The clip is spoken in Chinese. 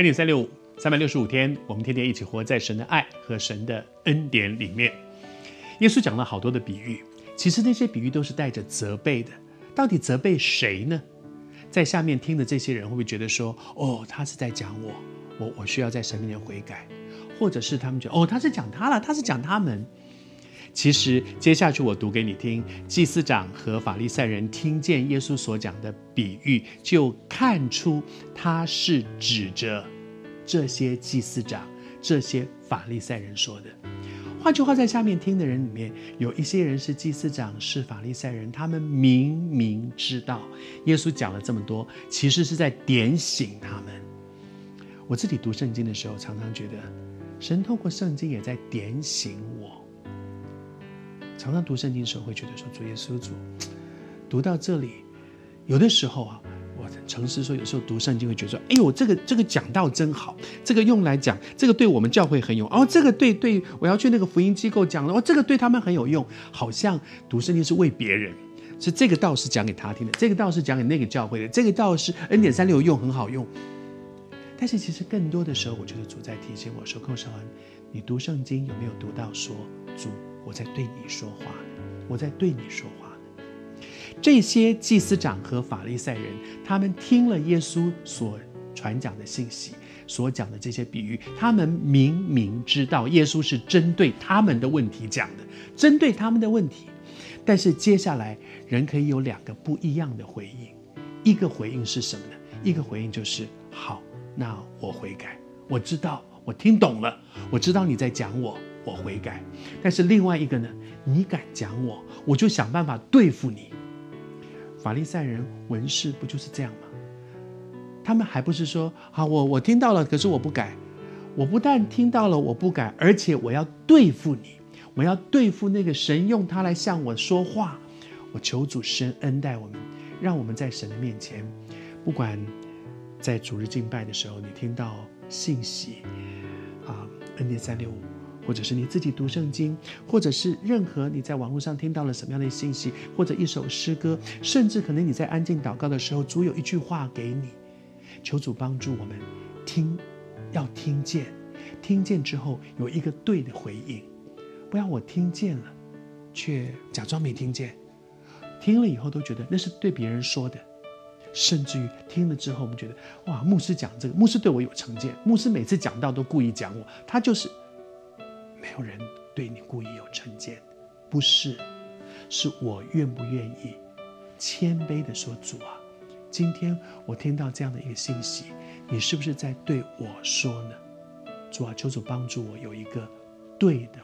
恩典三六五，三百六十五天，我们天天一起活在神的爱和神的恩典里面。耶稣讲了好多的比喻，其实那些比喻都是带着责备的。到底责备谁呢？在下面听的这些人会不会觉得说：“哦，他是在讲我，我我需要在神面前悔改？”或者是他们觉得：“哦，他是讲他了，他是讲他们。”其实接下去我读给你听，祭司长和法利赛人听见耶稣所讲的比喻，就看出他是指着这些祭司长、这些法利赛人说的。换句话，在下面听的人里面，有一些人是祭司长，是法利赛人，他们明明知道耶稣讲了这么多，其实是在点醒他们。我自己读圣经的时候，常常觉得神透过圣经也在点醒我。常常读圣经的时候，会觉得说：“主耶稣主，读到这里，有的时候啊，我诚实说，有时候读圣经会觉得说：‘哎呦，这个这个讲道真好，这个用来讲，这个对我们教会很有哦，这个对对，我要去那个福音机构讲了哦，这个对他们很有用。’好像读圣经是为别人，是这个道是讲给他听的，这个道是讲给那个教会的，这个道是恩典三六用很好用。但是其实更多的时候，我觉得主在提醒我说：‘寇绍恩，你读圣经有没有读到说主？’我在对你说话，我在对你说话。这些祭司长和法利赛人，他们听了耶稣所传讲的信息，所讲的这些比喻，他们明明知道耶稣是针对他们的问题讲的，针对他们的问题。但是接下来，人可以有两个不一样的回应。一个回应是什么呢？一个回应就是：那我悔改，我知道，我听懂了，我知道你在讲我。我悔改，但是另外一个呢？你敢讲我，我就想办法对付你。法利赛人、文士不就是这样吗？他们还不是说好，我我听到了，可是我不改。我不但听到了，我不改，而且我要对付你，我要对付那个神用他来向我说话。我求主神恩待我们，让我们在神的面前，不管在主日敬拜的时候，你听到信息啊，恩典三六五。或者是你自己读圣经，或者是任何你在网络上听到了什么样的信息，或者一首诗歌，甚至可能你在安静祷告的时候，主有一句话给你，求主帮助我们听，要听见，听见之后有一个对的回应，不要我听见了，却假装没听见，听了以后都觉得那是对别人说的，甚至于听了之后我们觉得哇，牧师讲这个，牧师对我有成见，牧师每次讲到都故意讲我，他就是。没有人对你故意有成见，不是，是我愿不愿意谦卑的说：“主啊，今天我听到这样的一个信息，你是不是在对我说呢？主啊，求主帮助我有一个对的。”